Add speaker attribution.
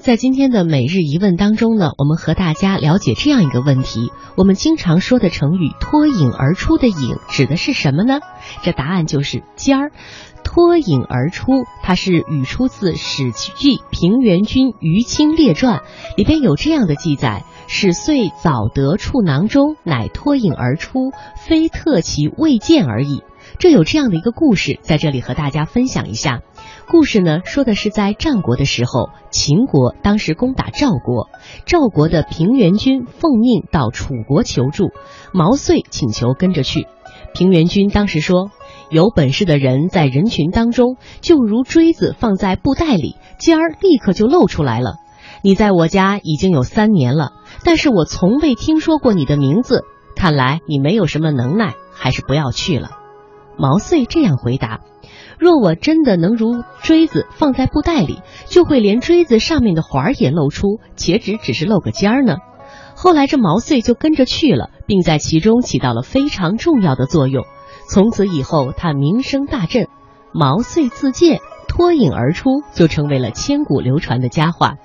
Speaker 1: 在今天的每日一问当中呢，我们和大家了解这样一个问题：我们经常说的成语“脱颖而出”的“颖”指的是什么呢？这答案就是尖儿。脱颖而出，它是语出自《史记·平原君于卿列传》，里边有这样的记载：“始遂早得处囊中，乃脱颖而出，非特其未见而已。”这有这样的一个故事，在这里和大家分享一下。故事呢，说的是在战国的时候，秦国当时攻打赵国，赵国的平原君奉命到楚国求助，毛遂请求跟着去。平原君当时说：“有本事的人在人群当中，就如锥子放在布袋里，尖儿立刻就露出来了。你在我家已经有三年了，但是我从未听说过你的名字，看来你没有什么能耐，还是不要去了。”毛遂这样回答：“若我真的能如锥子放在布袋里，就会连锥子上面的环儿也露出，且只只是露个尖儿呢。”后来这毛遂就跟着去了，并在其中起到了非常重要的作用。从此以后，他名声大振。毛遂自荐，脱颖而出，就成为了千古流传的佳话。